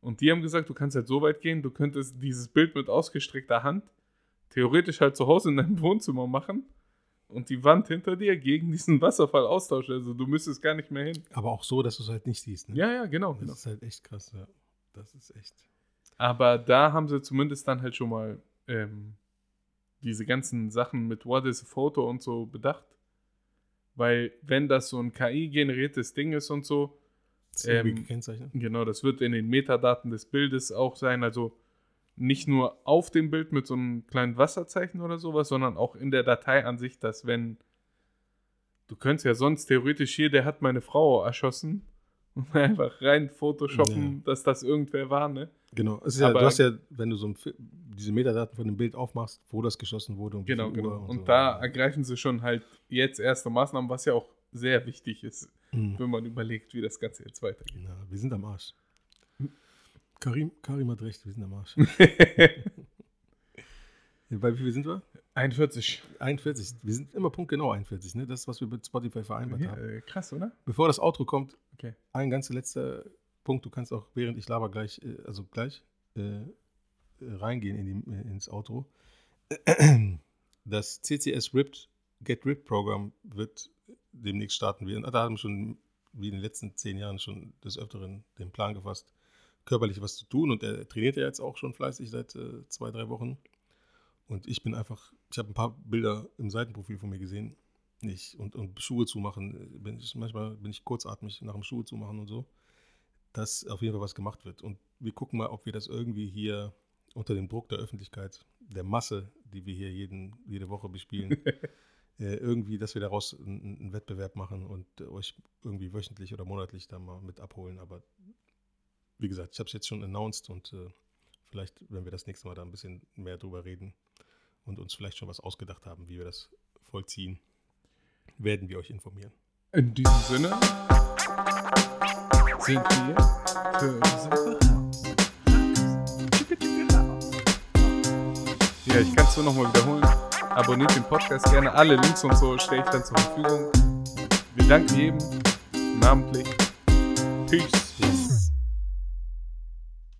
Und die haben gesagt, du kannst halt so weit gehen, du könntest dieses Bild mit ausgestreckter Hand theoretisch halt zu Hause in deinem Wohnzimmer machen und die Wand hinter dir gegen diesen Wasserfall austauschen. Also du müsstest gar nicht mehr hin. Aber auch so, dass du es halt nicht siehst. Ne? Ja, ja, genau. Das genau. ist halt echt krass, ja. Das ist echt. Aber da haben sie zumindest dann halt schon mal ähm, diese ganzen Sachen mit What is a Photo und so bedacht. Weil, wenn das so ein KI-generiertes Ding ist und so, Ist irgendwie Ähm, gekennzeichnet. genau, das wird in den Metadaten des Bildes auch sein. Also nicht nur auf dem Bild mit so einem kleinen Wasserzeichen oder sowas, sondern auch in der Datei an sich, dass wenn du könntest ja sonst theoretisch hier, der hat meine Frau erschossen und einfach rein photoshoppen, Ja. dass das irgendwer war, ne? Genau. Es ist ja, Aber- du hast ja, wenn du so ein, diese Metadaten von dem Bild aufmachst, wo das geschossen wurde und Genau, genau. Uhr Und, so. da ergreifen sie schon halt jetzt erste Maßnahmen, was ja auch sehr wichtig ist, Mhm. wenn man überlegt, wie das Ganze jetzt weitergeht. Ja, wir sind am Arsch. Karim, Karim hat recht, wir sind am Arsch. Bei wie viel sind wir? 41. 41. Wir sind immer punktgenau 41, ne? Das ist, was wir mit Spotify vereinbart Ja, haben. äh, krass, oder? Bevor das Outro kommt, Okay. ein ganz letzter Punkt. Du kannst auch, während ich laber, gleich, äh, also gleich äh, äh, reingehen in die, äh, ins Outro. Das CCS Ripped Get Ripped Programm wird demnächst starten. Wir da haben wir schon, wie in den letzten zehn Jahren, schon des Öfteren den Plan gefasst, körperlich was zu tun. Und er trainiert ja jetzt auch schon fleißig seit äh, zwei, drei Wochen. Und ich bin einfach, ich habe ein paar Bilder im Seitenprofil von mir gesehen. Nicht, und, und Schuhe zumachen, äh, bin ich, manchmal bin ich kurzatmig nach dem Schuhe zumachen und so, dass auf jeden Fall was gemacht wird. Und wir gucken mal, ob wir das irgendwie hier unter dem Druck der Öffentlichkeit, der Masse, die wir hier jeden, jede Woche bespielen, äh, irgendwie, dass wir daraus einen, Wettbewerb machen und euch irgendwie wöchentlich oder monatlich da mal mit abholen. Aber wie gesagt, ich habe es jetzt schon announced und äh, vielleicht, wenn wir das nächste Mal da ein bisschen mehr drüber reden und uns vielleicht schon was ausgedacht haben, wie wir das vollziehen, werden wir euch informieren. In diesem Sinne sind wir für diese. Ja, ich kann es nur nochmal wiederholen. Abonniert den Podcast gerne. Alle Links und so stelle ich dann zur Verfügung. Wir danken jedem namentlich. Peace.